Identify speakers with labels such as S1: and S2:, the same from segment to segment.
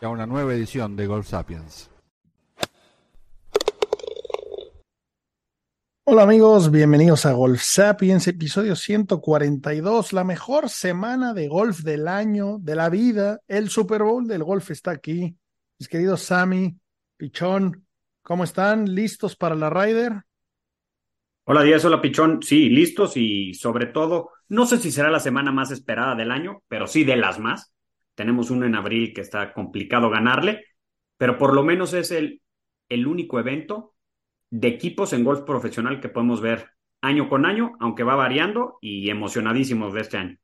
S1: y a una nueva edición de Golf Sapiens.
S2: Hola amigos, bienvenidos a Golf Sapiens, episodio 142, la mejor semana de golf del año, de la vida. El Super Bowl del golf está aquí. Mis queridos Sammy, Pichón, ¿cómo están? ¿Listos para la Ryder?
S3: Hola Díaz, hola Pichón. Sí, listos y sobre todo, no sé si será la semana más esperada del año, pero sí de las más. Tenemos uno en abril que está complicado ganarle, pero por lo menos es el, el único evento de equipos en golf profesional que podemos ver año con año, aunque va variando y emocionadísimos de este año.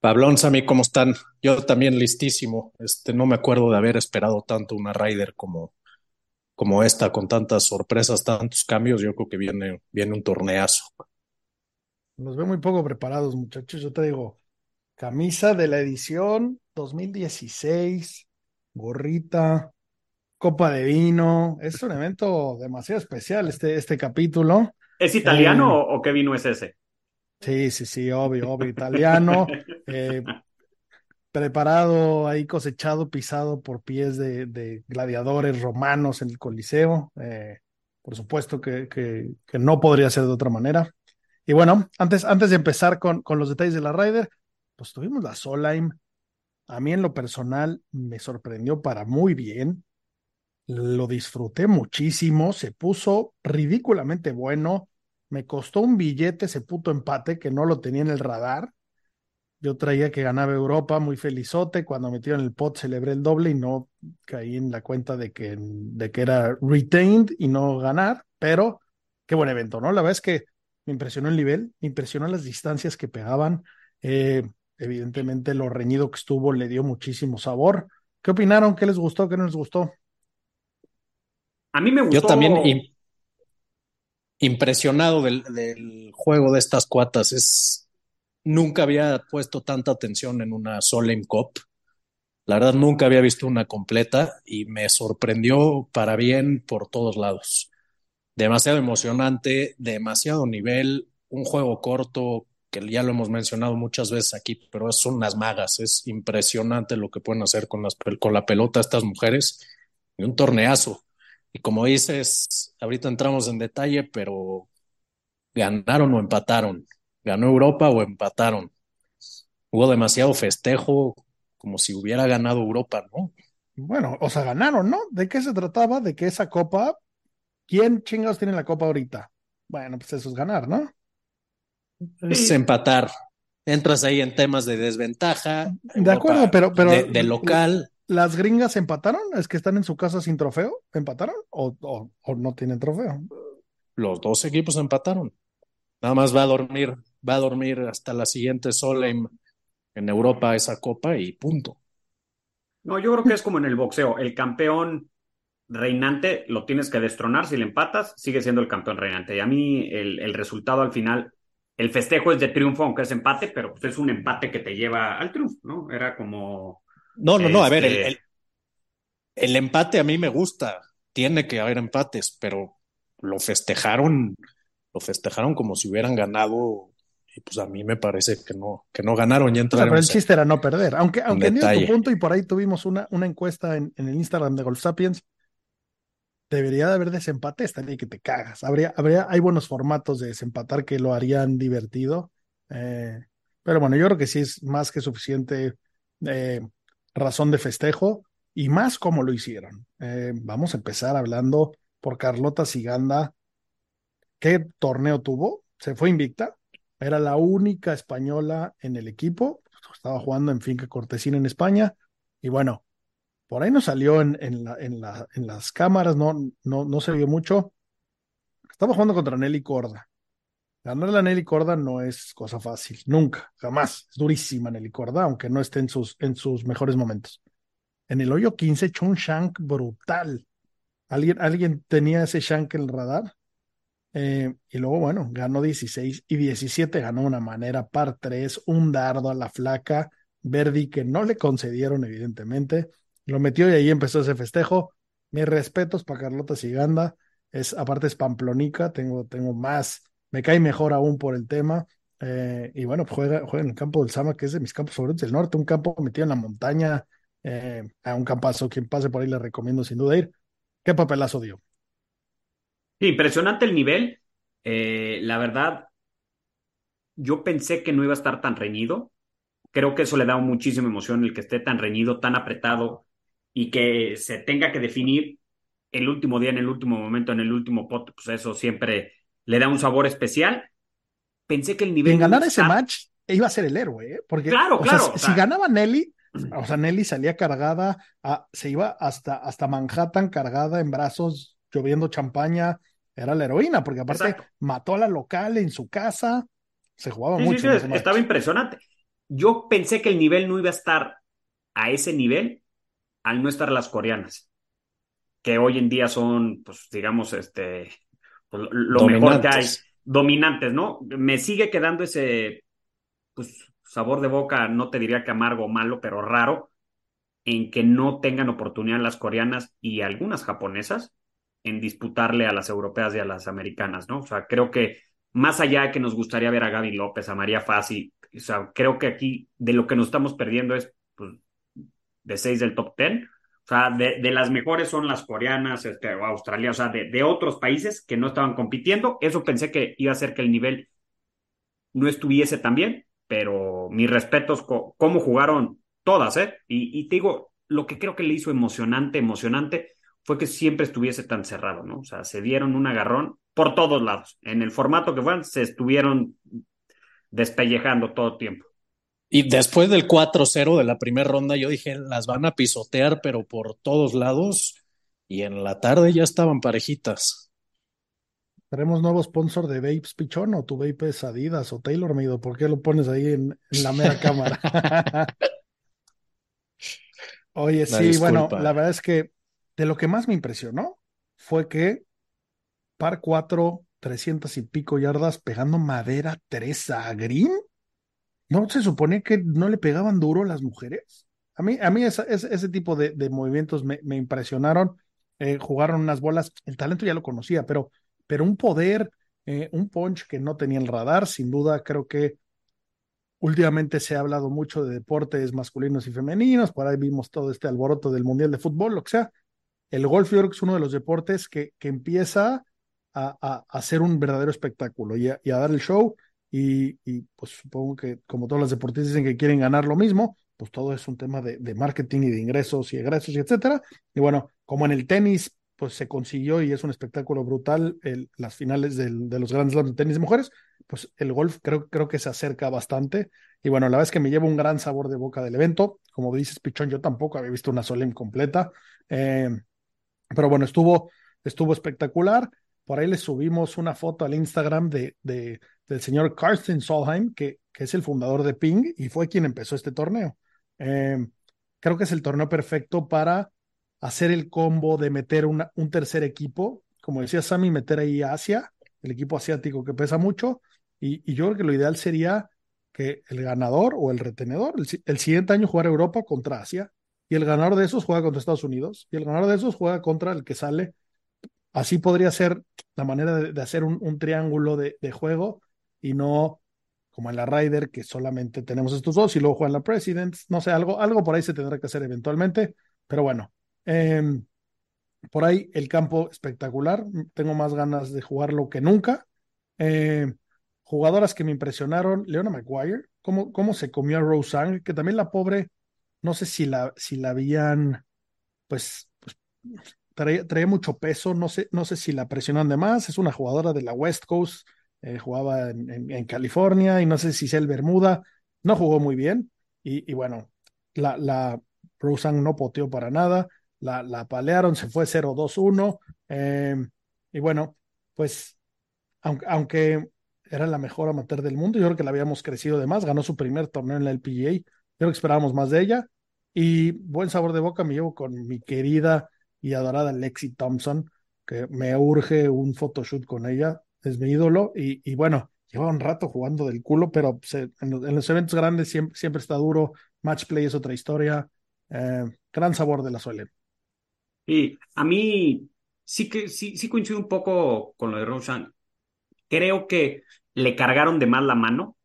S4: Pablón, Sammy, ¿cómo están? Yo también listísimo. Este, no me acuerdo de haber esperado tanto una Ryder como, como esta, con tantas sorpresas, tantos cambios. Yo creo que viene, viene un torneazo.
S2: Nos veo muy poco preparados, muchachos. Yo te digo, camisa de la edición 2016, gorrita, copa de vino. Es un evento demasiado especial este, este capítulo.
S3: ¿Es italiano eh, o qué vino es ese?
S2: Sí, sí, sí, obvio, obvio, italiano. eh, preparado ahí cosechado, pisado por pies de, de gladiadores romanos en el Coliseo. Eh, por supuesto que, que, que, no podría ser de otra manera. Y bueno, antes, antes de empezar con, con los detalles de la Ryder, pues tuvimos la Solheim. A mí en lo personal me sorprendió para muy bien. Lo disfruté muchísimo, se puso ridículamente bueno. Me costó un billete ese puto empate que no lo tenía en el radar. Yo traía que ganaba Europa, muy felizote. Cuando metieron el pot celebré el doble y no caí en la cuenta de que, de que era retained y no ganar. Pero qué buen evento, ¿no? La verdad es que me impresionó el nivel, me impresionó las distancias que pegaban. Eh, evidentemente lo reñido que estuvo le dio muchísimo sabor. ¿Qué opinaron? ¿Qué les gustó? ¿Qué no les gustó?
S3: A mí me gustó.
S4: Yo también impresionado del, del, juego de estas cuatas. Es nunca había puesto tanta atención en una Solheim Cup. La verdad nunca había visto una completa y me sorprendió para bien por todos lados. Demasiado emocionante, demasiado nivel, un juego corto que ya lo hemos mencionado muchas veces aquí, pero son unas magas, es impresionante lo que pueden hacer con, las, con la pelota estas mujeres y un torneazo. Y como dices, ahorita entramos en detalle, pero ganaron o empataron. Ganó Europa o empataron. Hubo demasiado festejo, como si hubiera ganado Europa, ¿no?
S2: Bueno, o sea, ganaron, ¿no? ¿De qué se trataba? De que esa copa, ¿quién chingados tiene la copa ahorita? Bueno, pues eso es ganar, ¿no?
S4: Es sí. empatar. Entras ahí en temas de desventaja.
S2: De acuerdo, pero, pero
S4: de, de local.
S2: ¿Las gringas empataron? ¿Es que están en su casa sin trofeo? ¿Empataron? ¿O, o, o no tienen trofeo?
S4: Los dos equipos empataron. Nada más va a dormir, va a dormir hasta la siguiente Solheim en Europa esa copa y punto.
S3: No, yo creo que es como en el boxeo. El campeón reinante lo tienes que destronar. Si le empatas, sigue siendo el campeón reinante. Y a mí el, el resultado al final, el festejo es de triunfo, aunque es empate, pero pues es un empate que te lleva al triunfo, ¿no? Era como
S4: no, no, no, a ver, el, el, el, empate a mí me gusta, tiene que haber empates, pero lo festejaron, lo festejaron como si hubieran ganado, y pues a mí me parece que no, que no ganaron ya
S2: o sea, pero el chiste era no perder, aunque, aunque entiendo tu punto, y por ahí tuvimos una, una encuesta en, en el Instagram de Golf Sapiens, debería de haber desempate, estaría que te cagas. Habría, habría, hay buenos formatos de desempatar que lo harían divertido. Eh, pero bueno, yo creo que sí es más que suficiente eh, razón de festejo y más como lo hicieron. Eh, vamos a empezar hablando por Carlota Siganda. ¿Qué torneo tuvo? Se fue invicta. Era la única española en el equipo. Estaba jugando en Finca Cortesina en España. Y bueno, por ahí no salió en, en, la, en, la, en las cámaras, no, no, no se vio mucho. Estaba jugando contra Nelly Corda. Ganar la Nelly Corda no es cosa fácil, nunca, jamás. Es durísima Nelly Corda, aunque no esté en sus, en sus mejores momentos. En el hoyo 15 echó un shank brutal. ¿Alguien, alguien tenía ese shank en el radar? Eh, y luego, bueno, ganó 16 y 17, ganó una manera par 3, un dardo a la flaca, Verdi que no le concedieron, evidentemente. Lo metió y ahí empezó ese festejo. Mis respetos para Carlota Siganda. Es, aparte es pamplonica, tengo, tengo más me cae mejor aún por el tema. Eh, y bueno, juega, juega en el campo del Sama, que es de mis campos favoritos del norte, un campo metido en la montaña, eh, a un campazo. Quien pase por ahí le recomiendo sin duda ir. ¿Qué papelazo dio?
S3: impresionante el nivel. Eh, la verdad, yo pensé que no iba a estar tan reñido. Creo que eso le da muchísima emoción el que esté tan reñido, tan apretado y que se tenga que definir el último día, en el último momento, en el último pot. Pues eso siempre le da un sabor especial. Pensé que el nivel.
S2: En ganar ese match iba a ser el héroe, ¿eh? Porque
S3: claro, claro,
S2: si ganaba Nelly, o sea, Nelly salía cargada, se iba hasta, hasta Manhattan cargada en brazos, lloviendo champaña, era la heroína, porque aparte mató a la local en su casa, se jugaba mucho.
S3: estaba impresionante. Yo pensé que el nivel no iba a estar a ese nivel al no estar las coreanas, que hoy en día son, pues, digamos, este, pues, lo mejor que hay, dominantes, ¿no? Me sigue quedando ese pues, sabor de boca, no te diría que amargo o malo, pero raro, en que no tengan oportunidad las coreanas y algunas japonesas en disputarle a las europeas y a las americanas, ¿no? O sea, creo que más allá de que nos gustaría ver a Gaby López, a María Fassi, o sea, creo que aquí de lo que nos estamos perdiendo es de seis del top ten, o sea, de, las mejores son las coreanas, este, o Australia, o sea, de, otros países que no estaban compitiendo. Eso pensé que iba a hacer que el nivel no estuviese tan bien, pero mis respetos, cómo jugaron todas, ¿eh? Y, te digo, lo que creo que le hizo emocionante, emocionante, fue que siempre estuviese tan cerrado, ¿no? O sea, se dieron un agarrón por todos lados. En el formato que fueron, se estuvieron despellejando todo el tiempo.
S4: Y después del 4-0 de la primera ronda, yo dije, las van a pisotear, pero por todos lados. Y en la tarde ya estaban parejitas.
S2: ¿Tenemos nuevo sponsor de Vapes Pichón o tu vape es Adidas o Taylor Made? ¿Por qué lo pones ahí en, la mera cámara? Oye, sí, bueno, la verdad es que de lo que más me impresionó fue que par 4, 300 y pico yardas pegando madera Teresa Green ¿No se supone que no le pegaban duro las mujeres? A mí, a mí ese tipo de, movimientos me, impresionaron. Eh, jugaron unas bolas, el talento ya lo conocía, pero, pero un poder, eh, un punch que no tenía el radar, sin duda creo que últimamente se ha hablado mucho de deportes masculinos y femeninos, por ahí vimos todo este alboroto del Mundial de Fútbol, lo que sea. El golf yo es uno de los deportes que, que empieza a, a, ser un verdadero espectáculo y a dar el show y, pues supongo que como todos los deportistas dicen que quieren ganar lo mismo, pues todo es un tema de, marketing y de ingresos y egresos y etcétera. Y bueno, como en el tenis, pues se consiguió y es un espectáculo brutal el, las finales del, de los grandes Slams de tenis de mujeres, pues el golf creo, creo que se acerca bastante. Y bueno, la verdad es que me lleva un gran sabor de boca del evento. Como dices, Pichón, yo tampoco había visto una Solemn completa. Eh, pero bueno, estuvo, estuvo espectacular. Por ahí le subimos una foto al Instagram de, de, del señor Carsten Solheim, que, que, es el fundador de Ping y fue quien empezó este torneo. Eh, creo que es el torneo perfecto para hacer el combo de meter una, un tercer equipo, como decía Sammy, meter ahí Asia, el equipo asiático que pesa mucho, y, yo creo que lo ideal sería que el ganador o el retenedor, el, siguiente año jugar Europa contra Asia, y el ganador de esos juega contra Estados Unidos, y el ganador de esos juega contra el que sale. Así podría ser la manera de, hacer un, un triángulo de, de, juego y no como en la Ryder, que solamente tenemos estos dos y luego juegan la Presidents. No sé, algo, algo por ahí se tendrá que hacer eventualmente, pero bueno. Em, por ahí el campo espectacular. Tengo más ganas de jugarlo que nunca. Em, jugadoras que me impresionaron, Leona McGuire, cómo, cómo se comió a Roseanne, que también la pobre, no sé si la, si la habían, pues, pues traía, mucho peso, no sé, no sé si la presionan de más, es una jugadora de la West Coast, eh, jugaba en, California y no sé si es el Bermuda, no jugó muy bien y, bueno, la, la no poteó para nada, la, la palearon, se fue 0-2-1 em, y bueno, pues aunque, aunque era la mejor amateur del mundo. Yo creo que la habíamos crecido de más. Ganó su primer torneo en la LPGA. Yo creo que esperábamos más de ella. Y buen sabor de boca me llevo con mi querida y adorada Lexi Thompson, que me urge un photoshoot con ella. Es mi ídolo. Y, y bueno, lleva un rato jugando del culo, pero en, los, en, los, eventos grandes siempre, siempre, está duro. Match play es otra historia. Eh, gran sabor de la Solen.
S3: Y a mí sí que sí, sí coincido un poco con lo de Roshan. Creo que le cargaron de más la mano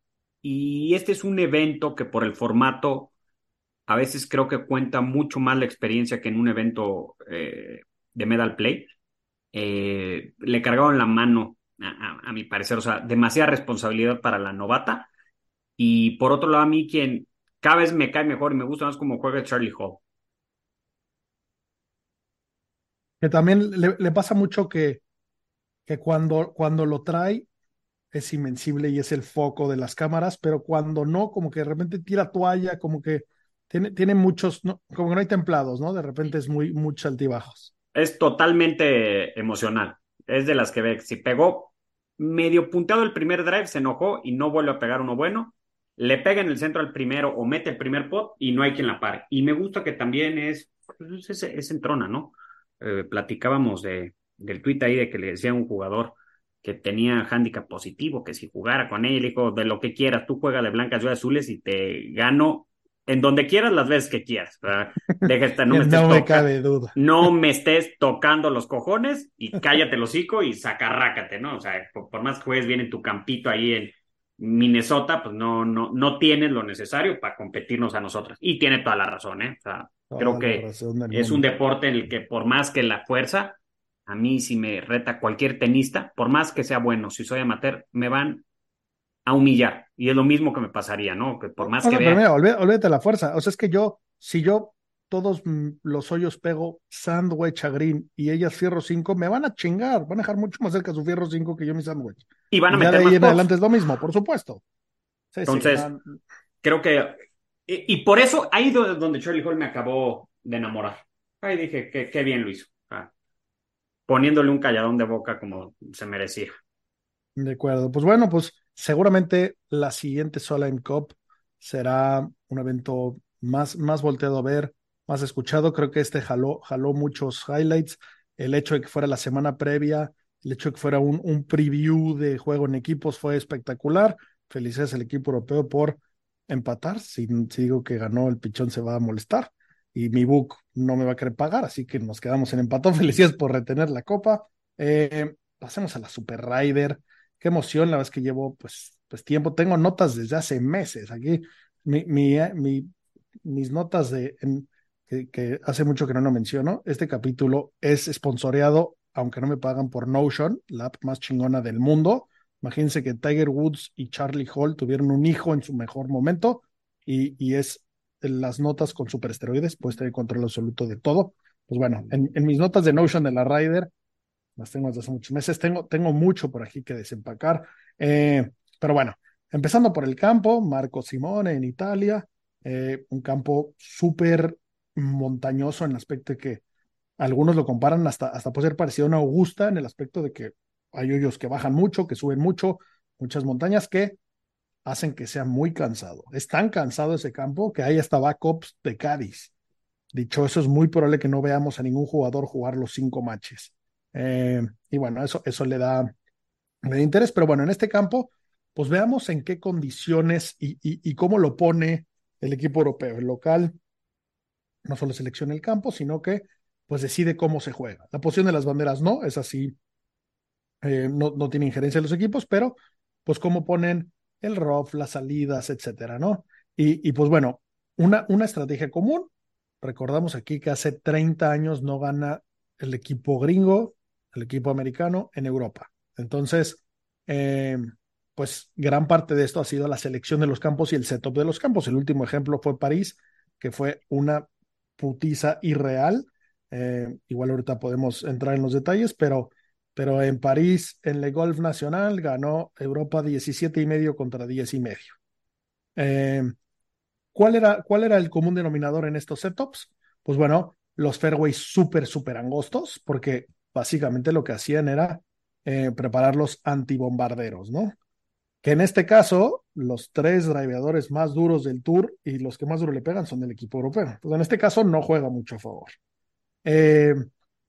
S3: y este es un evento que por el formato a veces creo que cuenta mucho más la experiencia que en un evento eh, de medal play. Eh, le cargaron la mano, a, mi parecer, o sea, demasiada responsabilidad para la novata. Y por otro lado, a mí quien cada vez me cae mejor y me gusta más como juega Charlie Hall.
S2: Que también le, le pasa mucho que, que cuando, cuando lo trae es invencible y es el foco de las cámaras, pero cuando no, como que de repente tira toalla, como que tiene, tiene muchos, no, como que no hay templados, ¿no? De repente es muy, muchos altibajos.
S3: Es totalmente emocional. Es de las que ve, si pegó medio punteado el primer drive, se enojó y no vuelve a pegar uno bueno. Le pega en el centro al primero o mete el primer pot y no hay quien la pare. Y me gusta que también es, pues es, es ¿no? Eh, platicábamos de, del tuit ahí de que le decía a un jugador que tenía handicap positivo, que si jugara con él, dijo, de lo que quieras, tú juega de blancas, yo de azules y te gano en donde quieras las veces que quieras. Deja esta, no, me,
S2: no me cabe duda.
S3: No me estés tocando los cojones y cállate el hocico y sacarrácate, ¿no? O sea, por, por, más que juegues bien en tu campito ahí en Minnesota, pues no, no, no tienes lo necesario para competirnos a nosotras. Y tiene toda la razón, ¿eh? O sea, toda creo que es mundo. un deporte en el que por más que la fuerza, a mí si me reta cualquier tenista, por más que sea bueno, si soy amateur, me van a humillar. Y es lo mismo que me pasaría, ¿no? Que por más
S2: no,
S3: que
S2: no,
S3: vea...
S2: Mira, olvídate, olvídate la fuerza. O sea, es que yo, si yo todos los hoyos pego sandwich a green y ellas fierro 5, me van a chingar, van a dejar mucho más cerca su fierro 5 que yo mi sandwich.
S3: Y van a
S2: y
S3: meter
S2: de ahí en adelante es lo mismo, por supuesto. Sí,
S3: Entonces,
S2: sí, van...
S3: creo que... Y, y, por eso, ahí donde Charlie Hall me acabó de enamorar. Ahí dije, qué, qué bien lo hizo. Ah, poniéndole un calladón de boca como se merecía.
S2: De acuerdo. Pues bueno, pues seguramente la siguiente Solheim Cup será un evento más, más volteado a ver, más escuchado. Creo que este jaló, jaló muchos highlights. El hecho de que fuera la semana previa, el hecho de que fuera un, un preview de juego en equipos fue espectacular. Felicidades al equipo europeo por empatar. Si, digo que ganó, el pichón se va a molestar y mi book no me va a querer pagar, así que nos quedamos en empatón. Felicidades por retener la copa. Eh, pasemos a la Super Rider. Qué emoción, la vez que llevo pues, pues tiempo. Tengo notas desde hace meses. Aquí mi, mi, mi mis notas de en, que, que, hace mucho que no lo menciono. Este capítulo es esponsoreado, aunque no me pagan por Notion, la app más chingona del mundo. Imagínense que Tiger Woods y Charlie Hall tuvieron un hijo en su mejor momento y, y es las notas con superesteroides, puedes tener control absoluto de todo. Pues bueno, en, en, mis notas de Notion de la Rider, las tengo desde hace muchos meses, tengo, tengo mucho por aquí que desempacar. Eh, pero bueno, empezando por el campo, Marco Simone en Italia, eh, un campo súper montañoso en el aspecto de que algunos lo comparan hasta, hasta puede ser parecido a una Augusta en el aspecto de que hay hoyos que bajan mucho, que suben mucho, muchas montañas que hacen que sea muy cansado. Es tan cansado ese campo que hay hasta backups de Cádiz. Dicho eso, es muy probable que no veamos a ningún jugador jugar los cinco matches. Eh, y bueno, eso, eso le da, le da interés. Pero bueno, en este campo, pues veamos en qué condiciones y, y, cómo lo pone el equipo europeo. El local no solo selecciona el campo, sino que pues decide cómo se juega. La posición de las banderas no, es así, eh, no, no tiene injerencia en los equipos, pero pues cómo ponen el ROF, las salidas, etcétera, ¿no? Y, y, pues bueno, una, una estrategia común. Recordamos aquí que hace 30 años no gana el equipo gringo, el equipo americano en Europa. Entonces, eh, pues gran parte de esto ha sido la selección de los campos y el setup de los campos. El último ejemplo fue París, que fue una putiza irreal. Eh, igual ahorita podemos entrar en los detalles, pero pero en París, en el Golf Nacional, ganó Europa 17 y medio contra 10 y medio. Eh, ¿cuál, era, ¿Cuál era el común denominador en estos setups? Pues bueno, los fairways súper, súper angostos, porque básicamente lo que hacían era eh, preparar los antibombarderos, ¿no? Que en este caso, los tres driveadores más duros del Tour y los que más duro le pegan son del equipo europeo. Pues en este caso no juega mucho a favor. Eh,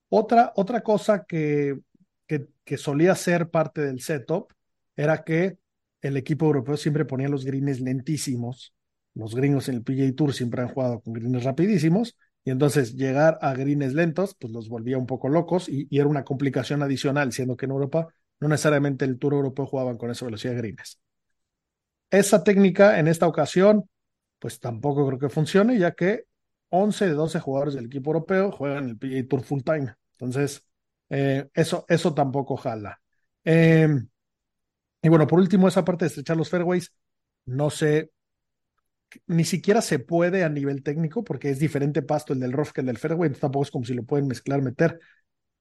S2: otra, otra cosa que, que, que solía ser parte del setup era que el equipo europeo siempre ponía los greens lentísimos. Los gringos en el PGA Tour siempre han jugado con greens rapidísimos. Y entonces llegar a greens lentos, pues los volvía un poco locos y, era una complicación adicional, siendo que en Europa no necesariamente el Tour europeo jugaban con esa velocidad de greens. Esa técnica en esta ocasión, pues tampoco creo que funcione, ya que 11 de 12 jugadores del equipo europeo juegan el PGA Tour full time. Entonces, eh, eso, eso tampoco jala. Eh, y bueno, por último, esa parte de estrechar los fairways, no sé, ni siquiera se puede a nivel técnico porque es diferente pasto el del rough que el del fairway, entonces tampoco es como si lo pueden mezclar, meter.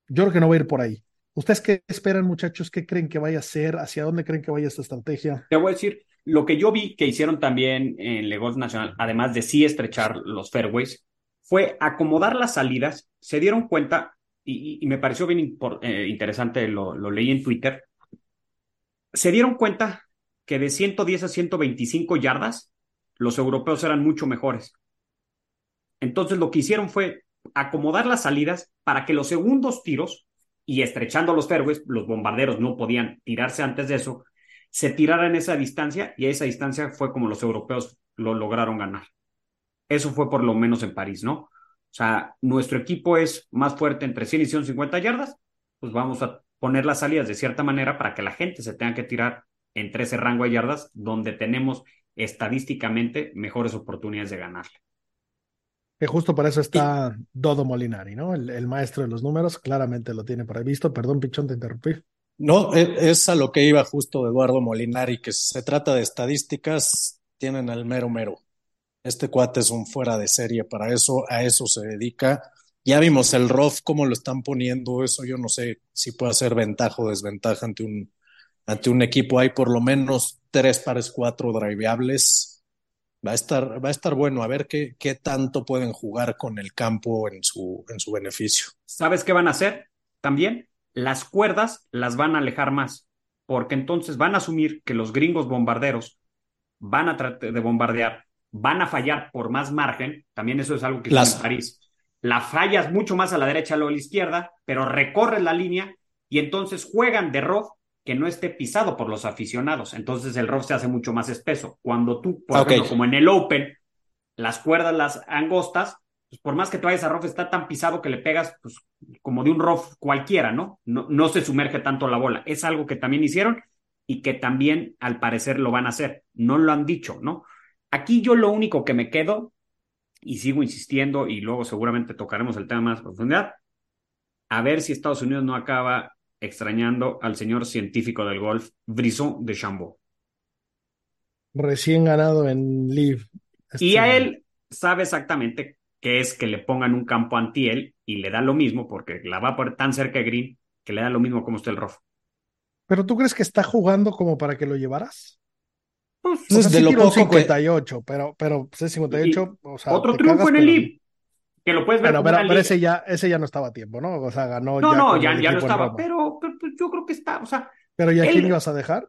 S2: Yo creo que no va a ir por ahí. ¿Ustedes qué esperan, muchachos? ¿Qué creen que vaya a ser? ¿Hacia dónde creen que vaya esta estrategia?
S3: Te voy a decir, lo que yo vi que hicieron también en Le Golf Nacional, además de sí estrechar los fairways, fue acomodar las salidas. Se dieron cuenta, y, me pareció bien eh, interesante, lo, lo leí en Twitter, se dieron cuenta que de 110 a 125 yardas, los europeos eran mucho mejores. Entonces lo que hicieron fue acomodar las salidas para que los segundos tiros y estrechando los fairways, los bombarderos no podían tirarse antes de eso, se tiraran esa distancia y esa distancia fue como los europeos lo lograron ganar. Eso fue por lo menos en París, ¿no? O sea, nuestro equipo es más fuerte entre 100 y 150 yardas, pues vamos a poner las salidas de cierta manera para que la gente se tenga que tirar entre ese rango de yardas donde tenemos estadísticamente mejores oportunidades de ganarle.
S2: Que justo para eso está Dodo Molinari, ¿no? El, el, maestro de los números, claramente lo tiene previsto. Perdón, Pichón, te interrumpí.
S4: No, e, es a lo que iba justo Eduardo Molinari, que se trata de estadísticas, tienen al mero mero. Este cuate es un fuera de serie para eso, a eso se dedica. Ya vimos el ROF, cómo lo están poniendo, eso yo no sé si puede ser ventaja o desventaja ante un, ante un equipo. Hay por lo menos tres pares cuatro driveables va a estar, va a estar bueno a ver qué, qué tanto pueden jugar con el campo en su, en su beneficio.
S3: ¿Sabes qué van a hacer? También las cuerdas las van a alejar más, porque entonces van a asumir que los gringos bombarderos van a tratar de bombardear, van a fallar por más margen, también eso es algo que las... en París. La fallas mucho más a la derecha o a la izquierda, pero recorres la línea y entonces juegan de rough que no esté pisado por los aficionados. Entonces el rough se hace mucho más espeso. Cuando tú, por okay. ejemplo, como en el Open, las cuerdas, las angostas, pues por más que tú vayas a rough, está tan pisado que le pegas pues, como de un rough cualquiera, ¿no? ¿no? No se sumerge tanto la bola. Es algo que también hicieron y que también al parecer lo van a hacer. No lo han dicho, ¿no? Aquí yo lo único que me quedo, y sigo insistiendo, y luego seguramente tocaremos el tema más profundidad, a ver si Estados Unidos no acaba extrañando al señor científico del golf, Brisson de Chambon.
S2: Recién ganado en Live.
S3: Este y a él sabe exactamente que es que le pongan un campo anti él y le da lo mismo porque la va a poner tan cerca de Green que le da lo mismo como está el rough.
S2: ¿Pero tú crees que está jugando como para que lo llevaras?
S3: Pues,
S2: o sea, de sí lo poco 58, que... pero, pero pues, 58, o sea,
S3: otro triunfo en el Live que lo puedes ver.
S2: Pero, pero, pero ese, ya, ese ya no estaba a tiempo, ¿no? O sea, ganó.
S3: No,
S2: ya
S3: no, ya, ya no estaba, pero, pero, yo creo que está, o sea.
S2: Pero ya él... quién ibas a dejar?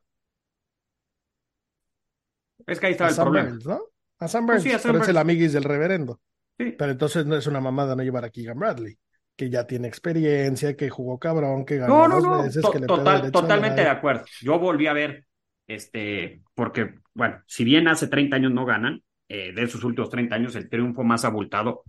S3: Es que ahí estaba
S2: a
S3: el
S2: Sam
S3: problema.
S2: Burns, ¿no? A Sam Burns, pues sí, a Sam pero es el amiguis del reverendo.
S3: Sí.
S2: Pero entonces no es una mamada no llevar a Keegan Bradley, que ya tiene experiencia, que jugó cabrón, que ganó
S3: no, no,
S2: dos
S3: no.
S2: veces,
S3: To
S2: que le
S3: total, totalmente de acuerdo. Yo volví a ver, este, porque, bueno, si bien hace 30 años no ganan, eh, de sus últimos 30 años, el triunfo más abultado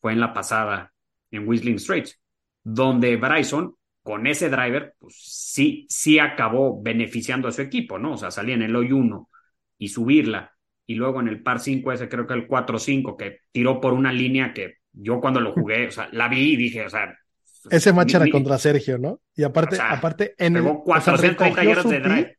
S3: fue en la pasada en Whistling Straits, donde Bryson con ese driver, pues sí, sí acabó beneficiando a su equipo, ¿no? O sea, salía en el hoy 1 y subirla, y luego en el par 5, ese creo que el 4-5, que tiró por una línea que yo cuando lo jugué, o sea, la vi y dije, o sea.
S2: Ese match era contra Sergio, ¿no? Y aparte,
S3: O sea,
S2: aparte en el,
S3: pegó
S2: o sea,
S3: 430
S2: recogió
S3: yardas
S2: su
S3: de drive.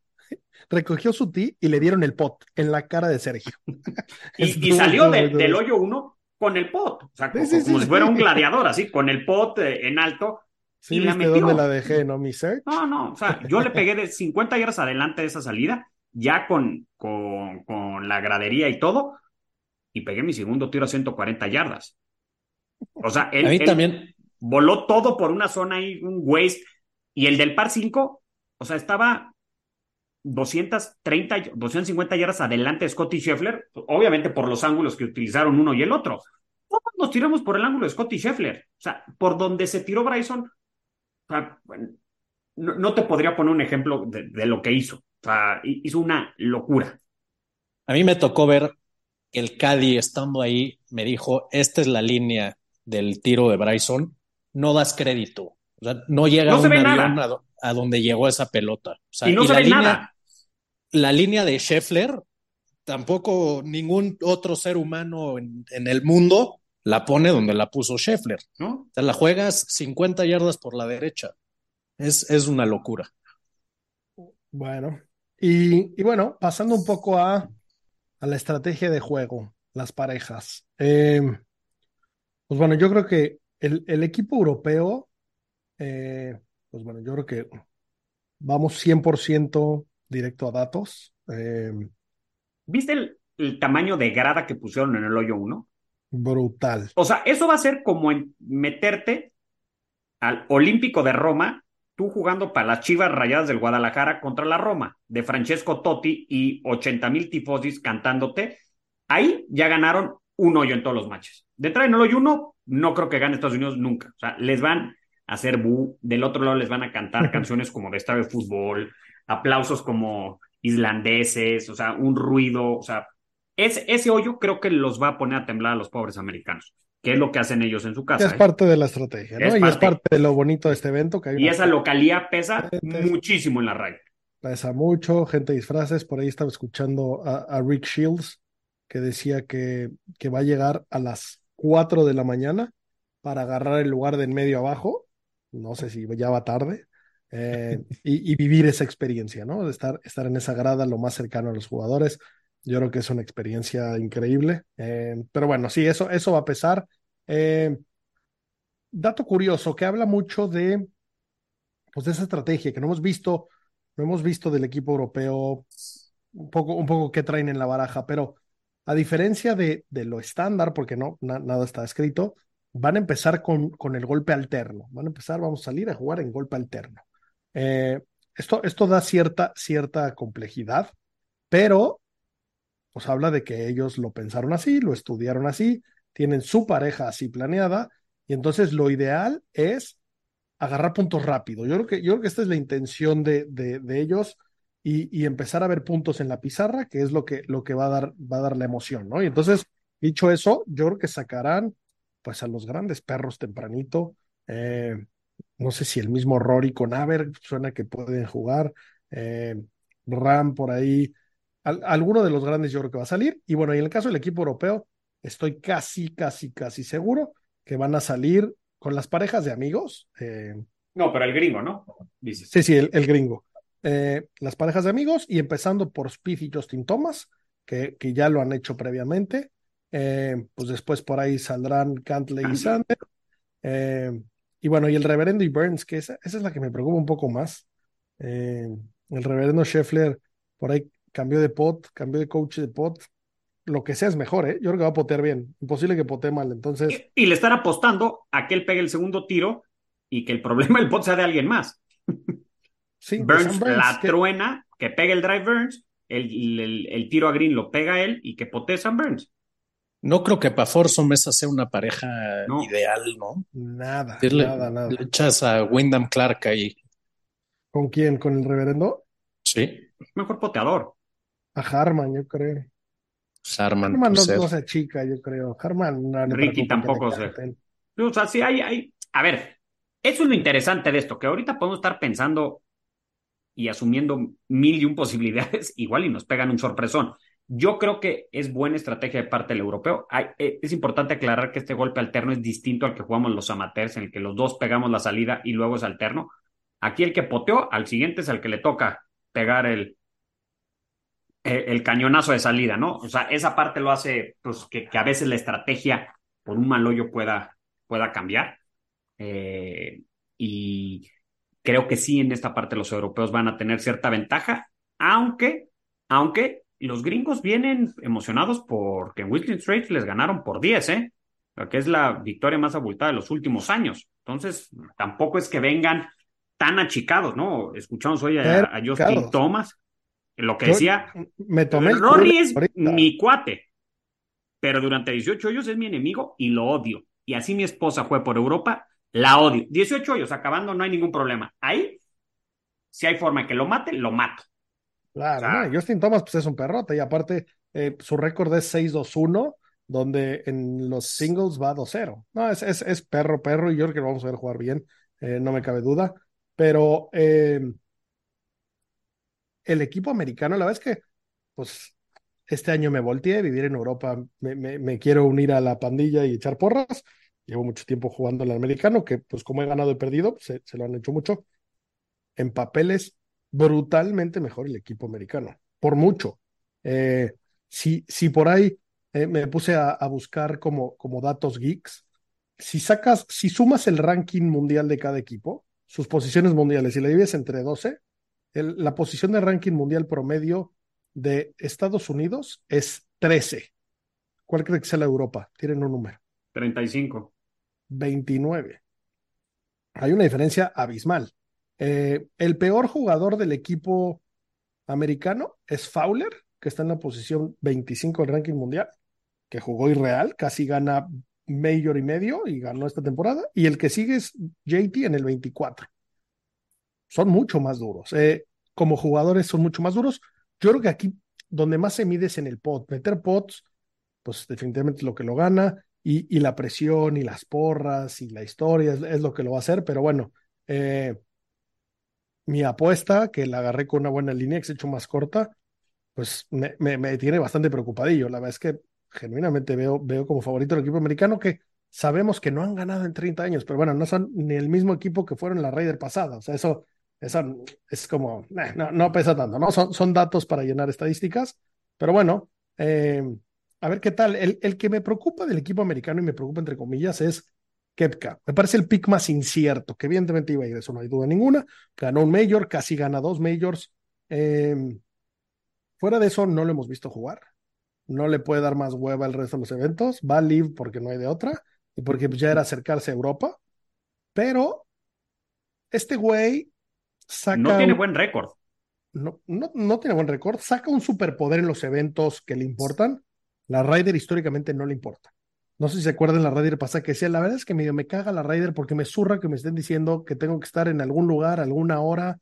S2: recogió su tee y le dieron el pot en la cara de Sergio.
S3: Y, salió de- del hoyo 1 con el pot, o sea,
S2: Sí,
S3: como,
S2: sí, sí,
S3: como si
S2: sí.
S3: fuera un gladiador, así, con el pot eh, en alto.
S2: Sí,
S3: y la metió.
S2: dónde la dejé, ¿no, mi Serge?
S3: No, no, o sea, yo le pegué de 50 yardas adelante de esa salida, ya con, con, con la gradería y todo, y pegué mi segundo tiro a 140 yardas. O sea, él,
S4: a mí
S3: él
S4: también,
S3: voló todo por una zona ahí, un waste, y el del par 5, o sea, estaba 230, 250 yardas adelante de Scotty Scheffler, obviamente por los ángulos que utilizaron uno y el otro. Todos nos tiramos por el ángulo de Scotty Scheffler. O sea, por donde se tiró Bryson, no, te podría poner un ejemplo de, de, lo que hizo. O sea, hizo una locura.
S4: A mí me tocó ver el Caddy estando ahí, me dijo, esta es la línea del tiro de Bryson, no das crédito. O sea, no llega un avión a, donde llegó esa pelota. O sea,
S3: y no se
S4: la
S3: ve
S4: línea,
S3: nada.
S4: La línea de Scheffler, tampoco ningún otro ser humano en, en, el mundo la pone donde la puso Scheffler.
S3: ¿No?
S4: O sea, la juegas 50 yardas por la derecha. Es, es una locura.
S2: Bueno, y, y, bueno, pasando un poco a, a la estrategia de juego, las parejas. Eh, pues bueno, yo creo que el, el equipo europeo, eh, pues bueno, yo creo que vamos 100% directo a datos. Eh,
S3: ¿Viste el, el, tamaño de grada que pusieron en el hoyo 1?
S2: Brutal.
S3: O sea, eso va a ser como en meterte al Olímpico de Roma, tú jugando para las Chivas Rayadas del Guadalajara contra la Roma, de Francesco Totti y 80 mil tifosis cantándote. Ahí ya ganaron un hoyo en todos los matches. Detrás en el hoyo uno, no creo que gane Estados Unidos nunca. O sea, les van hacer bu, del otro lado les van a cantar canciones como de estadio de fútbol, aplausos como islandeses, o sea, un ruido, o sea, es, ese hoyo creo que los va a poner a temblar a los pobres americanos, que es lo que hacen ellos en su casa.
S2: Es
S3: ¿eh?
S2: parte de la estrategia, ¿no?
S3: Es
S2: y
S3: parte.
S2: es parte de lo bonito de este evento. Que hay
S3: Y
S2: una-
S3: esa localidad pesa
S2: Es-
S3: muchísimo en la raya.
S2: Pesa mucho, gente disfraces. Por ahí estaba escuchando a, a Rick Shields que decía que, que va a llegar a las 4 de la mañana para agarrar el lugar de en medio abajo. No sé si ya va tarde. eh, y, y vivir esa experiencia, ¿no? De estar, estar en esa grada lo más cercano a los jugadores. Yo creo que es una experiencia increíble. eh, pero bueno, sí, eso, eso va a pesar. Eh, dato curioso que habla mucho de, pues, de esa estrategia que no hemos visto no hemos visto del equipo europeo un poco, un poco qué traen en la baraja, pero a diferencia de, de lo estándar, porque no, na, nada está escrito, van a empezar con, con, el golpe alterno. Van a empezar, vamos a salir a jugar en golpe alterno. Eh, esto, esto da cierta, cierta complejidad, pero pues habla de que ellos lo pensaron así, lo estudiaron así, tienen su pareja así planeada, y entonces lo ideal es agarrar puntos rápido. Yo creo que, yo creo que esta es la intención de, de, de ellos y, y, empezar a ver puntos en la pizarra, que es lo que, lo que va, a dar, va a dar la emoción, ¿no? Y entonces, dicho eso, yo creo que sacarán pues a los grandes perros tempranito. Eh, no sé si el mismo Rory con Aver suena que pueden jugar. Eh, Ram por ahí. Al, alguno de los grandes yo creo que va a salir. Y bueno, y en el caso del equipo europeo, estoy casi, casi, casi seguro que van a salir con las parejas de amigos. Eh,
S3: no, pero el gringo, ¿no?
S2: Dices. Sí, sí, el, el gringo. Eh, las parejas de amigos y empezando por Speed y Justin Thomas, que, que ya lo han hecho previamente. Eh, pues después por ahí saldrán Cantley y Sander. Eh, y bueno, y el reverendo y Burns, que esa, esa, es la que me preocupa un poco más. Eh, el reverendo Scheffler por ahí cambió de pot, cambió de coach de pot. Lo que sea es mejor, ¿eh? Yo creo que va a potear bien. Imposible que potee mal. Entonces.
S3: Y, y, le están apostando a que él pegue el segundo tiro y que el problema del pot sea de alguien más.
S2: Sí,
S3: Burns, Burns la que... truena, que pegue el drive Burns, el, el, el, tiro a Green lo pega él y que potee Sam Burns.
S4: No creo que para Forzo Mesa sea una pareja no. ideal, ¿no?
S2: Nada,
S4: le,
S2: nada, nada.
S4: Le echas a Wyndham Clark ahí.
S2: ¿Con quién? ¿Con el reverendo?
S4: Sí.
S3: Mejor poteador.
S2: A Harman, yo creo.
S4: Harman,
S2: Harman no, no se chica, yo creo. Harman no,
S3: Ricky tampoco se. O sea, sí hay, hay. A ver, eso es lo interesante de esto, que ahorita podemos estar pensando y asumiendo mil y un posibilidades, igual y nos pegan un sorpresón. Yo creo que es buena estrategia de parte del europeo. Eh, es importante aclarar que este golpe alterno es distinto al que jugamos los amateurs, en el que los dos pegamos la salida y luego es alterno. Aquí el que poteó, al siguiente es al que le toca pegar el, el, el cañonazo de salida, ¿no? O sea, esa parte lo hace pues, que, que, a veces la estrategia por un mal hoyo pueda, pueda cambiar. Eh, y creo que sí, en esta parte los europeos van a tener cierta ventaja, aunque, aunque los gringos vienen emocionados porque en Whistling Straits les ganaron por 10, ¿eh? que es la victoria más abultada de los últimos años. Entonces, tampoco es que vengan tan achicados, ¿no? Escuchamos hoy a, a Justin Thomas. lo que
S2: Yo
S3: decía,
S2: me tomé
S3: Rory es
S2: ahorita.
S3: mi cuate, pero durante 18 años es mi enemigo y lo odio. Y así mi esposa fue por Europa, la odio. 18 años acabando, no hay ningún problema. Ahí, si hay forma de que lo mate, lo mato.
S2: Claro, no, Justin Thomas pues es un perrote y aparte eh, su récord es 6-2-1, donde en los singles va 2-0. No, es, es, es perro, perro y yo creo que lo vamos a ver jugar bien, eh, no me cabe duda. Pero eh, el equipo americano, la verdad es que pues este año me volteé vivir en Europa, me, me, me quiero unir a la pandilla y echar porras. Llevo mucho tiempo jugando en el americano, que pues como he ganado y perdido, pues, se, se lo han hecho mucho. En papeles brutalmente mejor el equipo americano, por mucho. Eh, si, si por ahí eh, me puse a, a buscar como, como datos geeks, si sacas, si sumas el ranking mundial de cada equipo, sus posiciones mundiales, y le divides entre 12, el- la posición de ranking mundial promedio de Estados Unidos es 13. ¿Cuál cree que sea la Europa? Tienen un número.
S3: 35.
S2: 29. Hay una diferencia abismal. Eh, el peor jugador del equipo americano es Fowler, que está en la posición 25 del ranking mundial, que jugó irreal, casi gana mayor y medio y ganó esta temporada. Y el que sigue es JT en el 24. Son mucho más duros. Eh, como jugadores son mucho más duros. Yo creo que aquí donde más se mide es en el pot. Meter pots, pues definitivamente es lo que lo gana. Y, la presión y las porras y la historia es, es lo que lo va a hacer. Pero bueno, eh, mi apuesta, que la agarré con una buena línea, que se hecho más corta, pues me, me, me tiene bastante preocupadillo. La verdad es que genuinamente veo, veo como favorito el equipo americano que sabemos que no han ganado en 30 años, pero bueno, no son ni el mismo equipo que fueron la Raider pasada. O sea, eso, eso es como, eh, no, no pesa tanto, ¿no? Son, son datos para llenar estadísticas, pero bueno, eh, a ver qué tal. El, el que me preocupa del equipo americano y me preocupa entre comillas es Kepka. Me parece el pick más incierto, que evidentemente iba a ir, eso no hay duda ninguna. Ganó un Major, casi gana dos Majors. Eh, fuera de eso, no lo hemos visto jugar. No le puede dar más hueva el resto de los eventos. Va a live porque no hay de otra y porque ya era acercarse a Europa. Pero este güey saca.
S3: No tiene
S2: un-
S3: buen récord.
S2: no, no, no tiene buen récord, saca un superpoder en los eventos que le importan. La Ryder históricamente no le importa. No sé si se acuerdan la Ryder pasada que decía, la verdad es que medio me caga la Ryder porque me zurra que me estén diciendo que tengo que estar en algún lugar, alguna hora.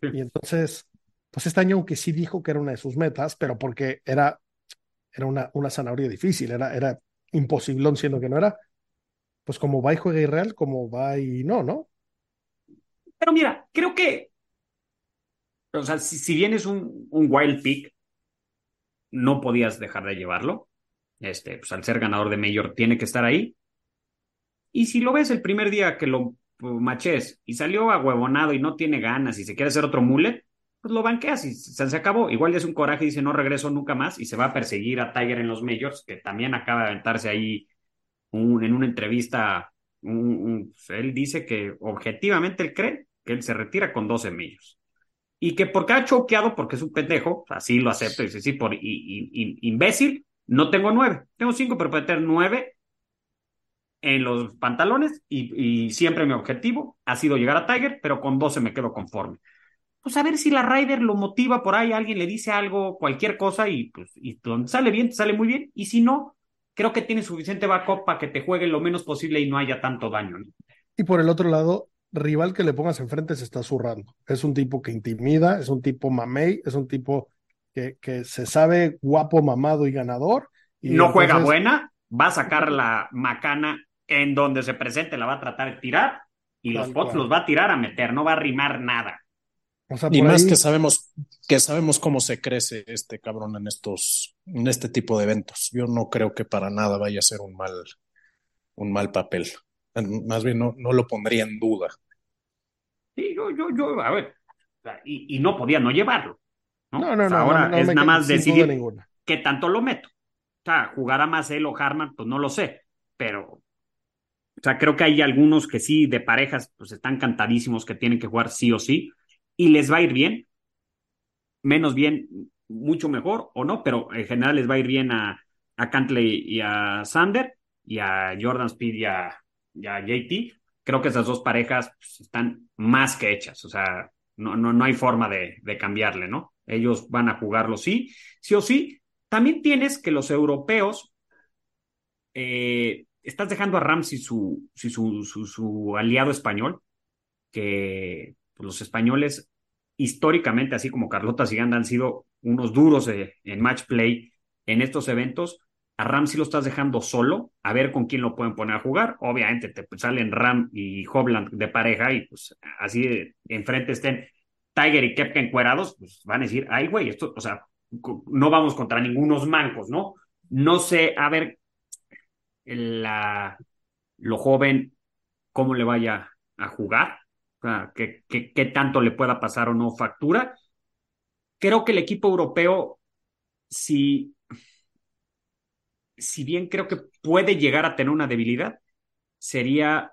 S3: Sí.
S2: Y entonces, pues este año aunque sí dijo que era una de sus metas, pero porque era, era una, una zanahoria difícil, era, era imposiblón siendo que no era, pues como va y juega Israel, como va y no, ¿no?
S3: Pero mira, creo que, o sea, si, si bien es un, un wild pick, no podías dejar de llevarlo. Este, pues al ser ganador de Mayor, tiene que estar ahí. Y si lo ves el primer día que lo pues, maches y salió ahuevonado y no tiene ganas y se quiere hacer otro mullet, pues lo banqueas y se, se acabó. Igual ya es un coraje y dice no regreso nunca más y se va a perseguir a Tiger en los Majors, que también acaba de aventarse ahí en una entrevista. un- un- él dice que objetivamente él cree que él se retira con 12 Majors. Y que porque ha choqueado, porque es un pendejo, así lo acepto, dice, sí, por imbécil, no tengo nueve. Tengo cinco, pero puede tener nueve en los pantalones y, siempre mi objetivo ha sido llegar a Tiger, pero con 12 me quedo conforme. Pues a ver si la Ryder lo motiva por ahí, alguien le dice algo, cualquier cosa y pues y sale bien, sale muy bien. Y si no, creo que tiene suficiente backup para que te juegue lo menos posible y no haya tanto daño.
S2: Y por el otro lado, rival que le pongas enfrente se está zurrando. Es un tipo que intimida, es un tipo mamey, es un tipo que, que se sabe guapo, mamado y ganador. Y
S3: no juega buena, va a sacar la macana en donde se presente, la va a tratar de tirar y los pots los va a tirar a meter, no va a rimar nada.
S2: O sea,
S4: Y más
S2: ahí-
S4: que sabemos, que sabemos cómo se crece este cabrón en estos, en este tipo de eventos. Yo no creo que para nada vaya a ser un mal, un mal papel. Más bien no, no lo pondría en duda.
S3: Sí, yo, yo, yo, a ver, y, y no podía no llevarlo. ¿No?
S2: No, no,
S3: O sea,
S2: no,
S3: ahora
S2: no, no
S3: es nada más decidir
S2: ninguna.
S3: qué tanto lo meto. O sea, jugará más él o Harman, pues no lo sé, pero, o sea, creo que hay algunos que sí, de parejas, pues están cantadísimos que tienen que jugar sí o sí, y les va a ir bien, menos bien, mucho mejor o no, pero en general les va a ir bien a, a Cantley y a Sander, y a Jordan Speed y a, y a JT. Creo que esas dos parejas pues, están más que hechas, o sea, no, no, no hay forma de, de cambiarle, ¿no? Ellos van a jugarlo sí, sí o sí. También tienes que los europeos, eh, estás dejando a Ramsey su, su, su, su aliado español, que pues, los españoles históricamente, así como Carlota Siganda, han sido unos duros en match play en estos eventos. A Ram si lo estás dejando solo, a ver con quién lo pueden poner a jugar. Obviamente te salen Ram y Hobland de pareja y pues así enfrente estén Tiger y Kepka encuerados, pues van a decir, ay güey, esto, o sea, no vamos contra ningunos mancos, ¿no? No sé, a ver, la, lo joven, cómo le vaya a jugar qué, tanto le pueda pasar o no factura. Creo que el equipo europeo, si, si bien creo que puede llegar a tener una debilidad, sería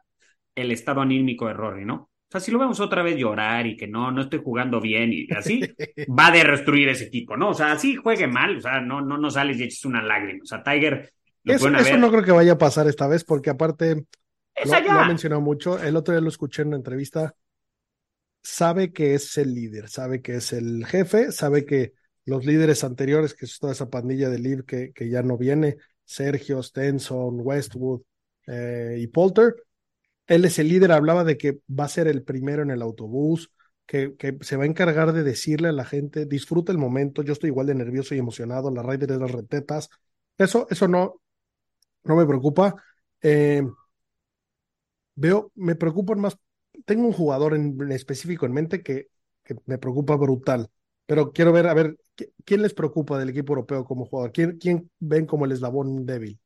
S3: el estado anímico de Rory, ¿no? O sea, si lo vemos otra vez llorar y que no, no estoy jugando bien y así, va a destruir ese equipo, ¿no? O sea, así juegue mal, o sea, no, no, no sales y eches una lágrima. O sea, Tiger.
S2: eso, no creo que vaya a pasar esta vez, porque aparte, lo, lo, ha mencionado mucho. El otro día lo escuché en una entrevista sabe que es el líder, sabe que es el jefe, sabe que los líderes anteriores, que es toda esa pandilla de Liv que, que ya no viene, Sergio, Stenson, Westwood eh, y Polter, él es el líder, hablaba de que va a ser el primero en el autobús, que, que, se va a encargar de decirle a la gente, disfruta el momento, yo estoy igual de nervioso y emocionado, la Raider de las retetas, eso, eso no, no me preocupa. Eh, veo, me preocupan más tengo un jugador en, específico en mente que, me preocupa brutal, pero quiero ver, a ver, ¿quién les preocupa del equipo europeo como jugador? ¿Quién, quién ven como el eslabón débil?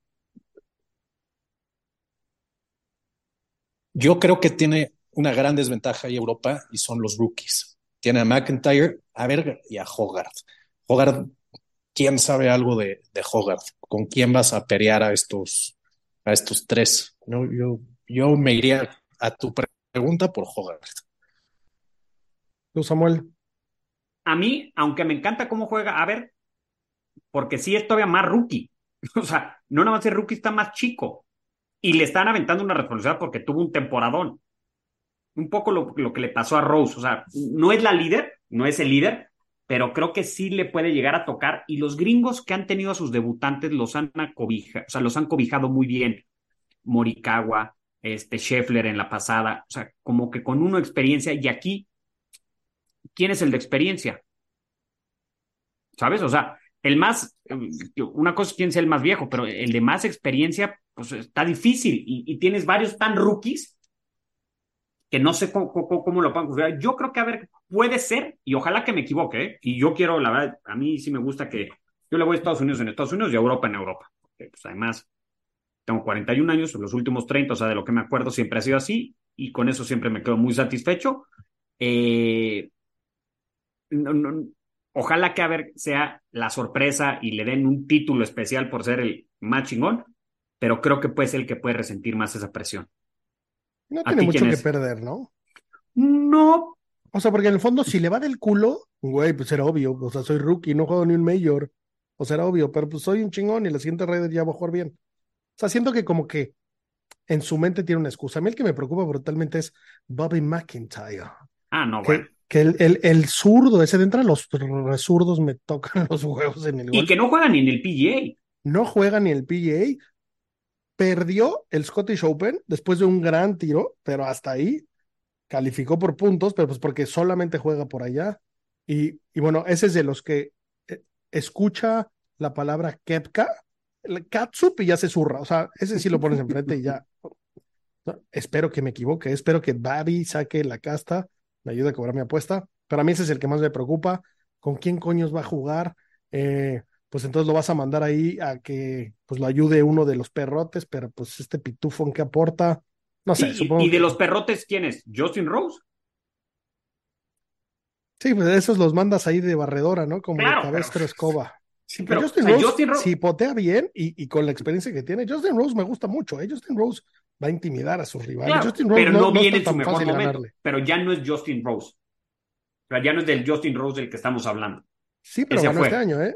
S4: Yo creo que tiene una gran desventaja ahí Europa y son los rookies. Tiene a McIntyre, a Berger y a Hogarth. Hogarth, ¿quién sabe algo de, de Hogarth? ¿Con quién vas a pelear a estos, a estos tres? No, yo, yo me iría a tu pregunta por Hogarth.
S2: ¿Tú, Samuel?
S3: A mí, aunque me encanta cómo juega, a ver, porque sí es todavía más rookie. O sea, no nada más el rookie está más chico. Y le están aventando una responsabilidad porque tuvo un temporadón. Un poco lo, lo que le pasó a Rose. O sea, no es la líder, no es el líder, pero creo que sí le puede llegar a tocar. Y los gringos que han tenido a sus debutantes los han cobijado, o sea, los han cobijado muy bien. Morikawa, este Scheffler en la pasada, o sea, como que con uno experiencia y aquí, ¿quién es el de experiencia? ¿Sabes? O sea, el más, una cosa es quién es el más viejo, pero el de más experiencia, pues está difícil y, tienes varios tan rookies que no sé cómo, cómo, lo puedan configurar. Yo creo que, a ver, puede ser, y ojalá que me equivoque, ¿eh? y yo quiero, la verdad, a mí sí me gusta que yo le voy a Estados Unidos en Estados Unidos y a Europa en Europa. Porque, pues además, tengo 41 años, los últimos 30, o sea, de lo que me acuerdo siempre ha sido así y con eso siempre me quedo muy satisfecho. Eh, ojalá que a ver sea la sorpresa y le den un título especial por ser el más chingón, pero creo que puede ser el que puede resentir más esa presión.
S2: No tiene mucho que perder, ¿no?
S3: No.
S2: O sea, porque en el fondo, si le va del culo, güey, pues era obvio. O sea, soy rookie, no juego ni un mayor. O sea, era obvio, pero pues soy un chingón y la siguiente red ya va a jugar bien. O sea, siento que como que en su mente tiene una excusa. A mí el que me preocupa brutalmente es Bobby McIntyre.
S3: Ah, no,
S2: que,
S3: bueno.
S2: Que el, el, el, zurdo, ese de entre los zurdos me tocan los huevos en el
S3: Y que no juega ni en el PGA.
S2: No juega ni el PGA. Perdió el Scottish Open después de un gran tiro, pero hasta ahí calificó por puntos, pero pues porque solamente juega por allá. Y, y bueno, ese es de los que eh, escucha la palabra Kepka catsup y ya se zurra. O sea, ese sí lo pones enfrente y ya. espero que me equivoque, espero que Babi saque la casta, me ayude a cobrar mi apuesta, pero a mí ese es el que más me preocupa. ¿Con quién coños va a jugar? Eh, pues entonces lo vas a mandar ahí a que pues lo ayude uno de los perrotes, pero pues este pitufo en qué aporta, no sé.
S3: ¿Y de los perrotes quién es? ¿Justin Rose?
S2: Sí, pues esos los mandas ahí de barredora, ¿no? Como de cabestro escoba.
S3: Sí, pero Justin, Rose,
S2: si potea bien y, con la experiencia que tiene, Justin Rose me gusta mucho. ¿eh? Justin Rose va a intimidar a sus rivales. Justin Rose
S3: pero no, viene en su mejor momento. Pero ya no es Justin Rose. O sea, ya no es del Justin Rose del que estamos hablando.
S2: Sí, pero ganó este año, ¿eh?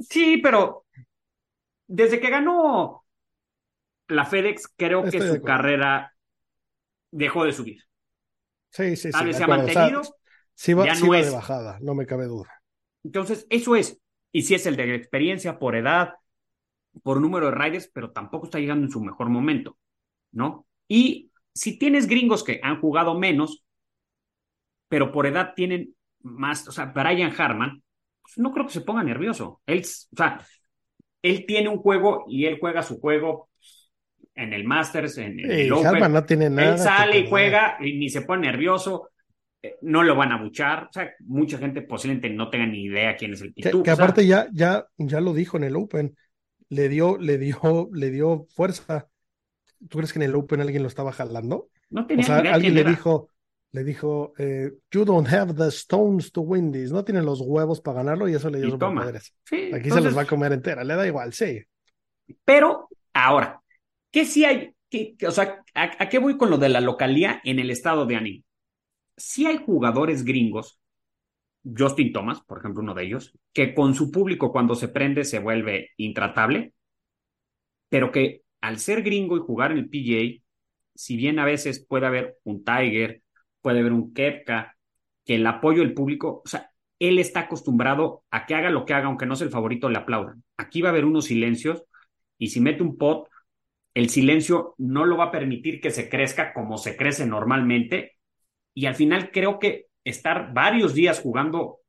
S3: Sí, pero desde que ganó la FedEx, creo que su carrera dejó de subir.
S2: Sí, sí,
S3: sí. se ha mantenido.
S2: Sí va,
S3: ya
S2: sí
S3: no
S2: va
S3: es.
S2: de bajada, no me cabe duda.
S3: Entonces, eso es. Y si es el de experiencia por edad, por número de riders, pero tampoco está llegando en su mejor momento, ¿no? Y si tienes gringos que han jugado menos, pero por edad tienen más, o sea, Brian Harman, pues no creo que se ponga nervioso. Él, o sea, él tiene un juego y él juega su juego en el Masters, en, en el Open.
S2: No tiene nada.
S3: Él sale
S2: que
S3: y juega y ni se pone nervioso. eh, No lo van a buchar. O sea, mucha gente posiblemente no tenga ni idea quién es el
S2: Que,
S3: Pitú.
S2: que
S3: o sea,
S2: aparte ya, ya, ya lo dijo en el Open. Le dio, le dio, le dio fuerza. ¿Tú crees que en el Open alguien lo estaba jalando?
S3: no
S2: O
S3: tenía
S2: sea,
S3: ni idea
S2: alguien le
S3: era.
S2: dijo, le dijo, eh, you don't have the stones to win this. No tienen los huevos para ganarlo y eso le dio superpoderes.
S3: Sí,
S2: Aquí se los va a comer entera, le da igual, sí.
S3: Pero ahora, ¿qué sí hay? ¿Qué- o sea, ¿a, a qué voy con lo de la localía en el estado de ánimo? Sí hay jugadores gringos, Justin Thomas, por ejemplo, uno de ellos, que con su público cuando se prende se vuelve intratable, pero que al ser gringo y jugar en el PGA, si bien a veces puede haber un Tiger, puede haber un Kepka, que el apoyo del público, o sea, él está acostumbrado a que haga lo que haga, aunque no sea el favorito, le aplaudan. Aquí va a haber unos silencios y si mete un pot, el silencio no lo va a permitir que se crezca como se crece normalmente. Y al final creo que estar varios días jugando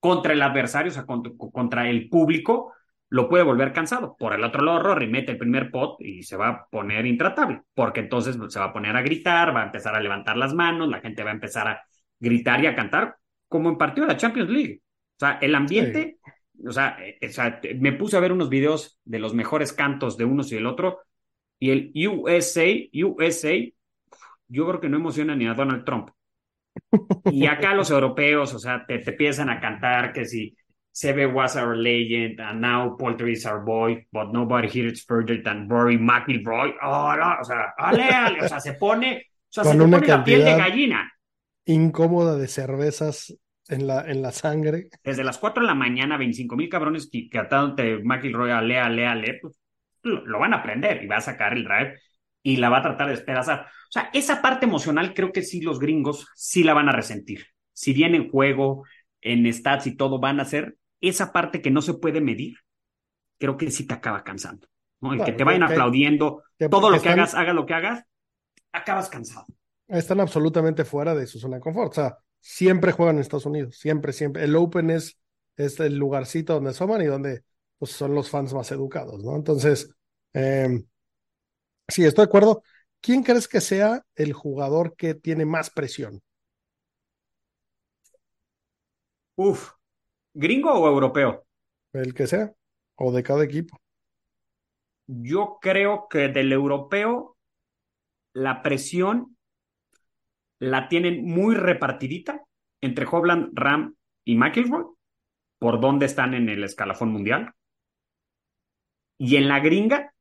S3: contra el adversario, o sea, contra, contra el público, lo puede volver cansado. Por el otro lado, Rory mete el primer pot y se va a poner intratable, porque entonces se va a poner a gritar, va a empezar a levantar las manos, la gente va a empezar a gritar y a cantar, como en partido de la Champions League. O sea, el ambiente, o, sea, eh, o sea, me puse a ver unos videos de los mejores cantos de unos y del otro, y el USA, USA, yo creo que no emociona ni a Donald Trump. Y acá los europeos, o sea, te, te empiezan a cantar que si Seve was our legend, and now Poultry is our boy, but nobody is further than Rory McIlroy. Oh, no, o sea, ale, ale, o sea, se pone, o sea, se pone la piel de gallina.
S2: Incómoda de cervezas en la, en la sangre.
S3: Desde las 4 de la mañana, 25 mil cabrones que catándote McIlroy, ale, ale, ale, pues lo, lo van a aprender y va a sacar el drive y la va a tratar de despedazar. O sea, esa parte emocional creo que sí los gringos sí la van a resentir. Si bien en juego, en stats y todo van a hacer, esa parte que no se puede medir, creo que sí te acaba cansando. ¿no? El
S2: Claro,
S3: que te vayan aplaudiendo,
S2: que-
S3: todo lo
S2: que
S3: hagas, haga lo que hagas, acabas cansado.
S2: Están absolutamente fuera de su zona de confort. O sea, siempre juegan en Estados Unidos, siempre, siempre. El Open es, es el lugarcito donde asoman y donde pues, son los fans más educados, ¿no? Entonces, eh, sí, estoy de acuerdo. ¿Quién crees que sea el jugador que tiene más presión?
S3: Uf, ¿gringo o europeo?
S2: El que sea, o de cada equipo.
S3: Yo creo que del europeo la presión la tienen muy repartidita entre Hovland, Ram y McIlroy, por dónde están en el escalafón mundial. Y en la gringa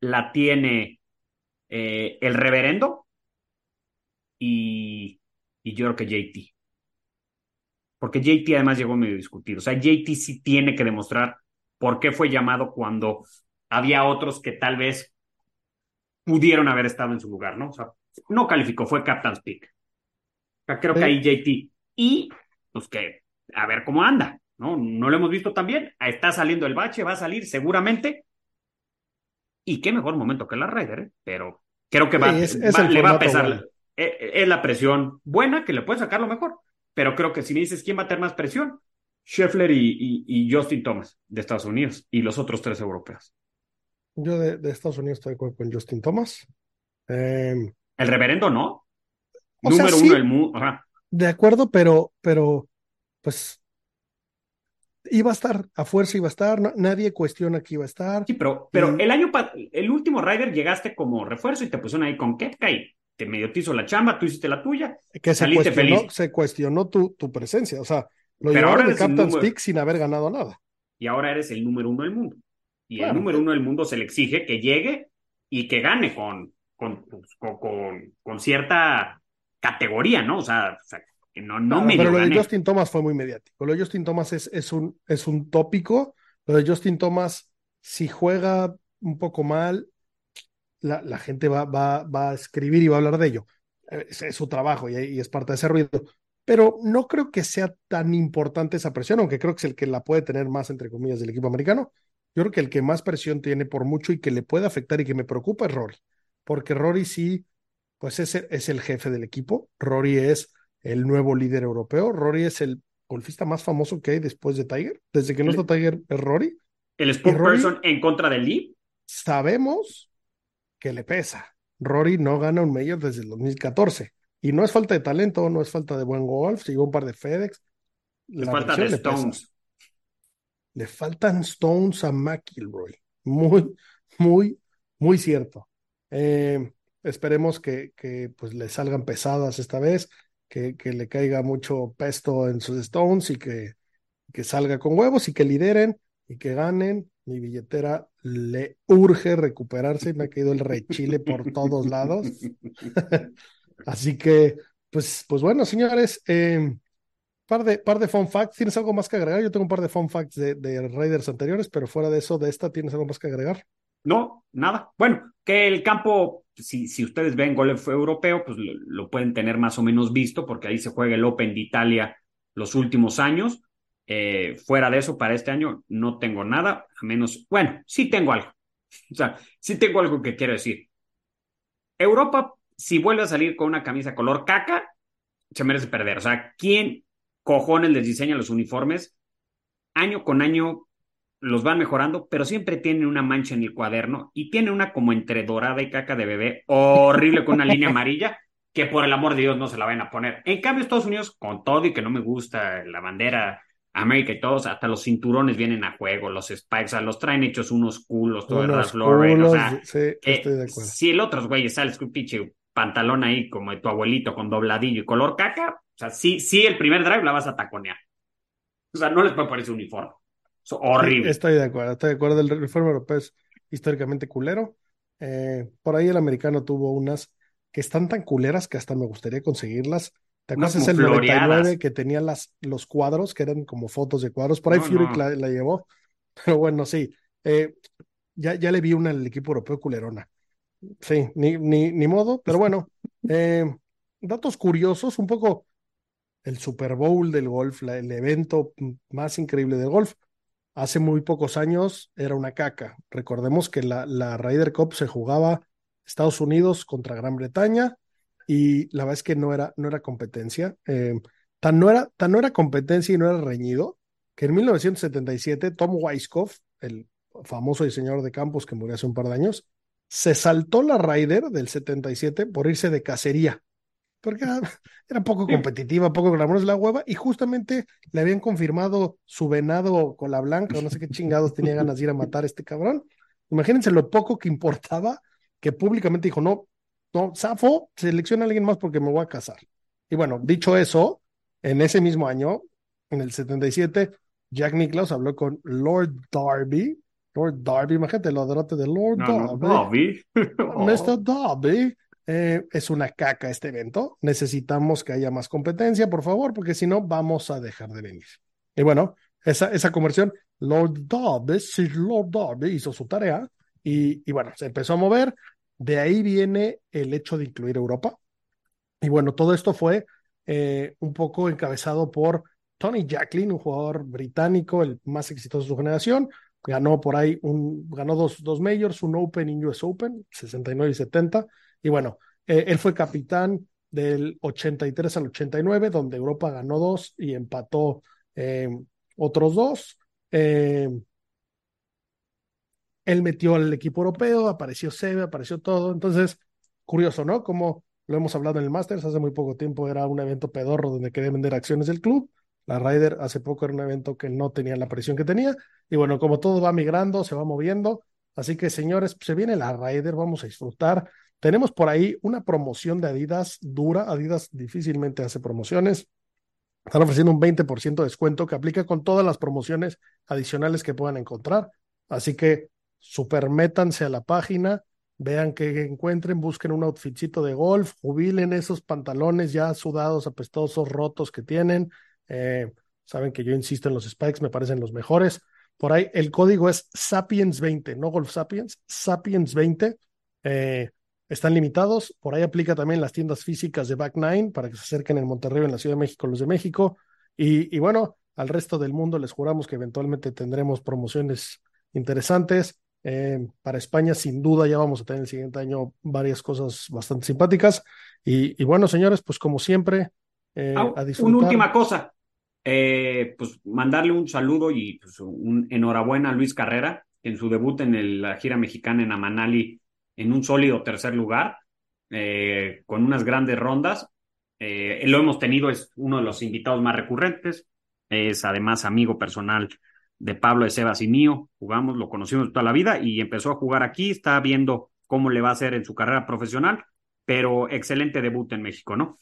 S3: la tiene eh, el reverendo y, y yo creo que JT. Porque JT además llegó medio discutido. O sea, JT sí tiene que demostrar por qué fue llamado cuando había otros que tal vez pudieron haber estado en su lugar, ¿no? O sea, no calificó, fue Captain's Pick. O sea, creo
S2: Sí.
S3: que ahí JT. Y, pues que, a ver cómo anda, ¿no? No lo hemos visto tan bien. Está saliendo el bache, va a salir seguramente. Y qué mejor momento que la Ryder, ¿eh? Pero creo que va,
S2: Sí, es- es
S3: va-
S2: el
S3: le va a pesar.
S2: bueno.
S3: Eh, eh, Es la presión buena que le puede sacar lo mejor. Pero creo que si me dices quién va a tener más presión, Scheffler y, y- y Justin Thomas de Estados Unidos y los otros tres europeos.
S2: Yo de, de Estados Unidos estoy de acuerdo con Justin Thomas. Eh,
S3: El reverendo no.
S2: O sea,
S3: Número
S2: sí.
S3: uno del mundo.
S2: De acuerdo, pero, pero, pues, iba a estar, a fuerza iba a estar, no- nadie cuestiona que iba a estar.
S3: Sí, pero, pero
S2: Y-
S3: el año el último Ryder llegaste como refuerzo y te pusieron ahí con Kepka y te medio te hizo la chamba, tú hiciste la tuya.
S2: que se
S3: saliste
S2: cuestionó,
S3: feliz.
S2: se cuestionó tu, tu presencia. O sea, lo
S3: Pero ahora
S2: llevaron de Captain's Peak sin haber ganado nada.
S3: y ahora eres el número uno del mundo. Y
S2: Claro.
S3: el número uno del mundo se le exige que llegue y que gane con, con, pues, con, con- con cierta categoría, ¿no? O sea, o sea, que no, no
S2: Claro,
S3: medio
S2: pero lo de
S3: gane.
S2: Justin Thomas fue muy mediático. Lo de Justin Thomas es, es un, es un tópico. Lo de Justin Thomas, si juega un poco mal, la, la gente va, va, va a escribir y va a hablar de ello. Es, es su trabajo y, y es parte de ese ruido. pero no creo que sea tan importante esa presión, aunque creo que es el que la puede tener más, entre comillas, del equipo americano. Yo creo que el que más presión tiene por mucho y que le puede afectar y que me preocupa es Rory, porque Rory sí, pues es, es el jefe del equipo, Rory es el nuevo líder europeo, Rory es el golfista más famoso que hay después de Tiger, desde que no está Tiger es Rory.
S3: El spokesperson en contra del Lee.
S2: Sabemos que le pesa. Rory no gana un mayor desde el 2014 y no es falta de talento, no es falta de buen golf, llegó un par de FedEx.
S3: Le falta de Stones.
S2: Le, faltan Stones a McIlroy. Muy, muy, muy cierto. Eh, esperemos que, que, pues le salgan pesadas esta vez, que, que, le caiga mucho pesto en sus Stones y que, que salga con huevos y que lideren y que ganen. Mi billetera le urge recuperarse y me ha caído el rechile por todos lados. Así que, pues, pues bueno, señores, eh, par, de, par de fun facts. ¿Tienes algo más que agregar? Yo tengo un par de fun facts de, de Raiders anteriores, pero fuera de eso, de esta, ¿tienes algo más que agregar?
S3: No, nada. Bueno, que el campo, si, si ustedes ven golf europeo, pues lo, lo, pueden tener más o menos visto, porque ahí se juega el Open de Italia los últimos años. Eh, fuera de eso, para este año no tengo nada, a menos, bueno, sí tengo algo. O sea, sí tengo algo que quiero decir. Europa si vuelve a salir con una camisa color caca, se merece perder. O sea, ¿quién cojones les diseña los uniformes? Año con año los van mejorando, pero siempre tienen una mancha en el cuaderno y tiene una como entre dorada y caca de bebé, horrible con una línea amarilla, que por el amor de Dios no se la van a poner. En cambio, Estados Unidos, con todo y que no me gusta la bandera América y todos, hasta los cinturones vienen a juego, los spikes, o sea, los traen hechos unos culos, todo el Lauren, o sea,
S2: sí, estoy de acuerdo.
S3: si el otro güey sale con pinche pantalón ahí como de tu abuelito con dobladillo y color caca, o sea, sí, sí el primer drive la vas a taconear. O sea, no les puede poner ese uniforme. Es horrible.
S2: Estoy de acuerdo, estoy de acuerdo. El uniforme europeo es históricamente culero. Eh, por ahí el americano tuvo unas que están tan culeras que hasta me gustaría conseguirlas. ¿Te acuerdas el 99 que tenía las, los cuadros, que eran como fotos de cuadros? Por ahí no, Fury no. La, la, llevó. Pero bueno, sí. Eh, ya, ya le vi una al equipo europeo culerona. Sí, ni, ni, ni modo, pero bueno. Eh, datos curiosos, un poco el Super Bowl del golf, la, el evento más increíble del golf. Hace muy pocos años era una caca. Recordemos que la, la Ryder Cup se jugaba Estados Unidos contra Gran Bretaña y la verdad es que no era, no era competencia. Eh, tan, no era, tan no era competencia y no era reñido que en 1977 Tom Weiskopf, el famoso diseñador de campos que murió hace un par de años, se saltó la Ryder del 77 por irse de cacería, porque era, era poco competitiva, poco glamorosa la hueva, y justamente le habían confirmado su venado con la blanca, o no sé qué chingados tenía ganas de ir a matar a este cabrón. Imagínense lo poco que importaba que públicamente dijo, no, no, Safo, selecciona a alguien más porque me voy a casar. Y bueno, dicho eso, en ese mismo año, en el 77, Jack Nicklaus habló con Lord Darby, Lord Darby, imagínate el odorote de Lord
S3: no,
S2: Darby.
S3: No, Darby.
S2: Mr. Darby. Eh, es una caca este evento. Necesitamos que haya más competencia, por favor, porque si no, vamos a dejar de venir. Y bueno, esa, esa conversión, Lord Darby, Sir Lord Darby hizo su tarea y, y bueno, se empezó a mover. De ahí viene el hecho de incluir Europa. Y bueno, todo esto fue eh, un poco encabezado por Tony Jacklin, un jugador británico, el más exitoso de su generación, ganó por ahí un, ganó dos, dos majors, un Open y US Open, 69 y 70. Y bueno, eh, él fue capitán del 83 al 89, donde Europa ganó dos y empató eh, otros dos. Él metió al equipo europeo, apareció Sebe, apareció todo. Entonces, curioso, ¿no? Como lo hemos hablado en el Masters, hace muy poco tiempo era un evento pedorro donde quería vender acciones del club. La Ryder hace poco era un evento que no tenía la presión que tenía. Y bueno, como todo va migrando, se va moviendo. Así que, señores, se viene la Ryder, vamos a disfrutar. Tenemos por ahí una promoción de Adidas dura. Adidas difícilmente hace promociones. Están ofreciendo un 20% de descuento que aplica con todas las promociones adicionales que puedan encontrar. Así que supermétanse a la página, vean que encuentren, busquen un outfitcito de golf, jubilen esos pantalones ya sudados, apestosos, rotos que tienen. Eh, saben que yo insisto en los spikes, me parecen los mejores. Por ahí el código es Sapiens20, no Golf Sapiens, Sapiens20. Eh, están limitados. Por ahí aplica también las tiendas físicas de Back Nine para que se acerquen en Monterrey, en la Ciudad de México, los de México. Y, y bueno, al resto del mundo les juramos que eventualmente tendremos promociones interesantes. Eh, para España, sin duda, ya vamos a tener el siguiente año varias cosas bastante simpáticas. Y, y bueno, señores, pues como siempre, eh,
S3: ah,
S2: a disfrutar.
S3: Una última cosa, eh, pues mandarle un saludo y pues, un enhorabuena a Luis Carrera, en su debut en el, la gira mexicana en Amanali en un sólido tercer lugar, eh, con unas grandes rondas. Eh, lo hemos tenido, es uno de los invitados más recurrentes, es además amigo personal de Pablo de Sebas y mío, jugamos, lo conocimos toda la vida y empezó a jugar aquí, está viendo cómo le va a hacer en su carrera profesional, pero excelente debut en México, ¿no?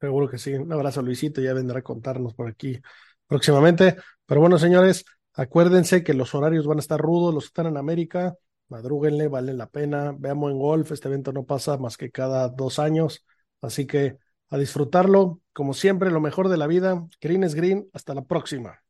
S2: Seguro que sí. Un abrazo, Luisito. Ya vendrá a contarnos por aquí próximamente. Pero bueno, señores, acuérdense que los horarios van a estar rudos, los que están en América. Madrúguenle, vale la pena. Veamos en golf. Este evento no pasa más que cada dos años. Así que a disfrutarlo. Como siempre, lo mejor de la vida. Green es green. Hasta la próxima.